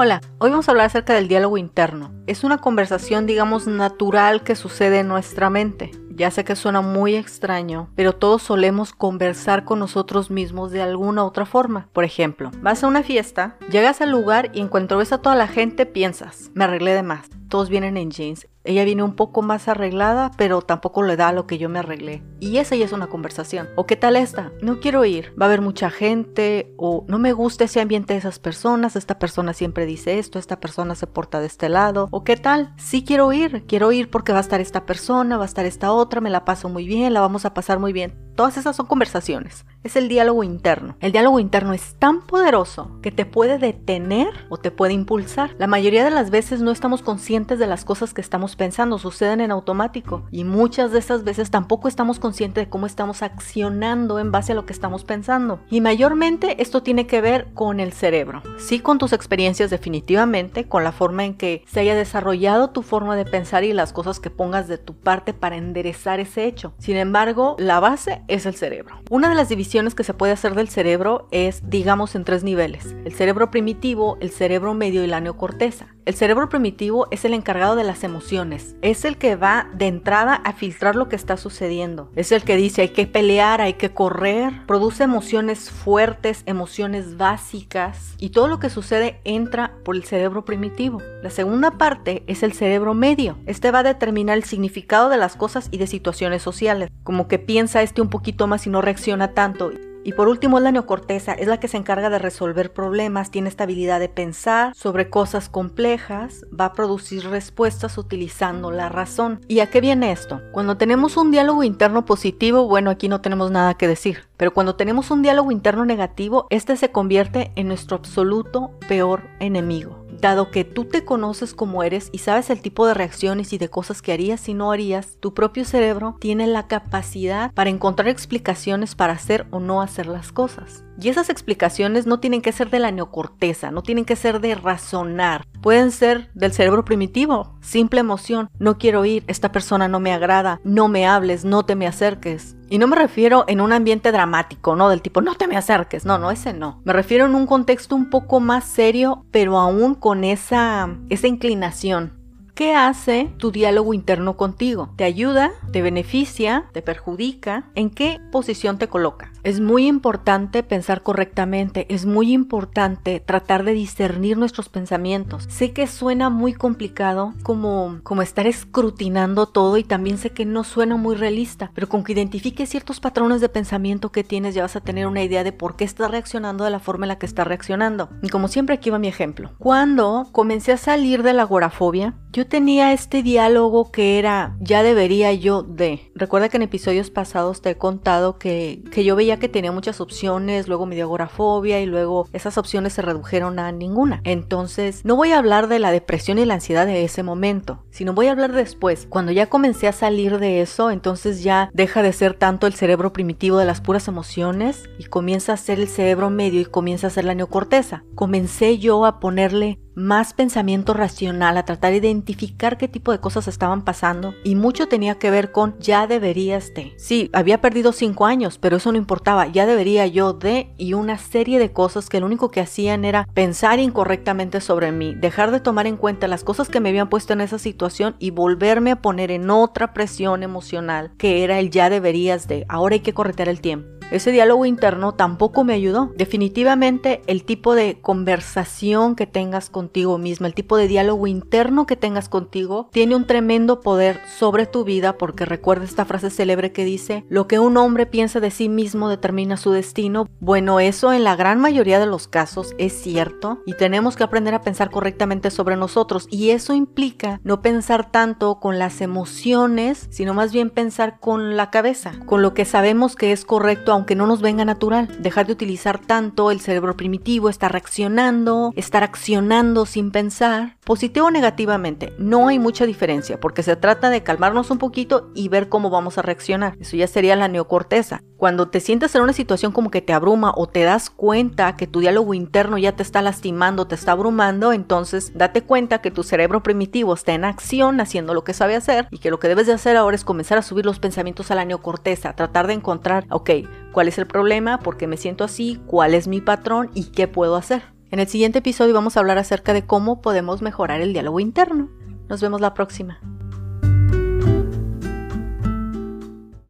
Hola, hoy vamos a hablar acerca del diálogo interno. Es una conversación, digamos, natural que sucede en nuestra mente. Ya sé que suena muy extraño, pero todos solemos conversar con nosotros mismos de alguna otra forma. Por ejemplo, vas a una fiesta, llegas al lugar y en cuanto ves a toda la gente piensas, me arreglé de más. Todos vienen en jeans ella viene un poco más arreglada, pero tampoco le da lo que yo me arreglé. Y esa ya es una conversación. ¿O qué tal esta? No quiero ir. Va a haber mucha gente. O no me gusta ese ambiente de esas personas. Esta persona siempre dice esto. Esta persona se porta de este lado. ¿O qué tal? Sí quiero ir. Quiero ir porque va a estar esta persona, va a estar esta otra. Me la paso muy bien. La vamos a pasar muy bien. Todas esas son conversaciones. Es el diálogo interno. El diálogo interno es tan poderoso que te puede detener o te puede impulsar. La mayoría de las veces no estamos conscientes de las cosas que estamos pensando, suceden en automático y muchas de esas veces tampoco estamos conscientes de cómo estamos accionando en base a lo que estamos pensando. Y mayormente esto tiene que ver con el cerebro, sí con tus experiencias definitivamente, con la forma en que se haya desarrollado tu forma de pensar y las cosas que pongas de tu parte para enderezar ese hecho. Sin embargo, la base es el cerebro. Una de las divisiones que se puede hacer del cerebro es, digamos, en tres niveles. El cerebro primitivo, el cerebro medio y la neocorteza. El cerebro primitivo es el encargado de las emociones. Es el que va de entrada a filtrar lo que está sucediendo. Es el que dice hay que pelear, hay que correr. Produce emociones fuertes, emociones básicas. Y todo lo que sucede entra por el cerebro primitivo. La segunda parte es el cerebro medio. Este va a determinar el significado de las cosas y de situaciones sociales. Como que piensa este un poquito más y no reacciona tanto. Y por último, la neocorteza es la que se encarga de resolver problemas, tiene esta habilidad de pensar sobre cosas complejas, va a producir respuestas utilizando la razón. ¿Y a qué viene esto? Cuando tenemos un diálogo interno positivo, bueno, aquí no tenemos nada que decir. Pero cuando tenemos un diálogo interno negativo, este se convierte en nuestro absoluto peor enemigo dado que tú te conoces como eres y sabes el tipo de reacciones y de cosas que harías y no harías, tu propio cerebro tiene la capacidad para encontrar explicaciones para hacer o no hacer las cosas. Y esas explicaciones no tienen que ser de la neocorteza, no tienen que ser de razonar, pueden ser del cerebro primitivo, simple emoción, no quiero ir, esta persona no me agrada, no me hables, no te me acerques. Y no me refiero en un ambiente dramático, ¿no? Del tipo, no te me acerques, no, no, ese no. Me refiero en un contexto un poco más serio, pero aún con esa, esa inclinación ¿Qué hace tu diálogo interno contigo? ¿Te ayuda? ¿Te beneficia? ¿Te perjudica? ¿En qué posición te coloca? Es muy importante pensar correctamente, es muy importante tratar de discernir nuestros pensamientos. Sé que suena muy complicado como, como estar escrutinando todo y también sé que no suena muy realista, pero con que identifiques ciertos patrones de pensamiento que tienes ya vas a tener una idea de por qué estás reaccionando de la forma en la que estás reaccionando. Y como siempre aquí va mi ejemplo. Cuando comencé a salir de la agorafobia, yo tenía este diálogo que era, ya debería yo de. Recuerda que en episodios pasados te he contado que, que yo veía que tenía muchas opciones, luego me dio agorafobia y luego esas opciones se redujeron a ninguna. Entonces, no voy a hablar de la depresión y la ansiedad de ese momento, sino voy a hablar después. Cuando ya comencé a salir de eso, entonces ya deja de ser tanto el cerebro primitivo de las puras emociones y comienza a ser el cerebro medio y comienza a ser la neocorteza. Comencé yo a ponerle más pensamiento racional, a tratar de identificar qué tipo de cosas estaban pasando y mucho tenía que ver con ya deberías de. Sí, había perdido cinco años, pero eso no importaba, ya debería yo de y una serie de cosas que lo único que hacían era pensar incorrectamente sobre mí, dejar de tomar en cuenta las cosas que me habían puesto en esa situación y volverme a poner en otra presión emocional que era el ya deberías de, ahora hay que corretear el tiempo. Ese diálogo interno tampoco me ayudó. Definitivamente el tipo de conversación que tengas contigo misma, el tipo de diálogo interno que tengas contigo, tiene un tremendo poder sobre tu vida porque recuerda esta frase célebre que dice, lo que un hombre piensa de sí mismo determina su destino. Bueno, eso en la gran mayoría de los casos es cierto y tenemos que aprender a pensar correctamente sobre nosotros y eso implica no pensar tanto con las emociones, sino más bien pensar con la cabeza, con lo que sabemos que es correcto aunque no nos venga natural. Dejar de utilizar tanto el cerebro primitivo, estar reaccionando, estar accionando sin pensar. Positivo o negativamente, no hay mucha diferencia porque se trata de calmarnos un poquito y ver cómo vamos a reaccionar. Eso ya sería la neocorteza. Cuando te sientes en una situación como que te abruma o te das cuenta que tu diálogo interno ya te está lastimando, te está abrumando, entonces date cuenta que tu cerebro primitivo está en acción haciendo lo que sabe hacer y que lo que debes de hacer ahora es comenzar a subir los pensamientos a la neocorteza, tratar de encontrar, ok, cuál es el problema, por qué me siento así, cuál es mi patrón y qué puedo hacer. En el siguiente episodio vamos a hablar acerca de cómo podemos mejorar el diálogo interno. Nos vemos la próxima.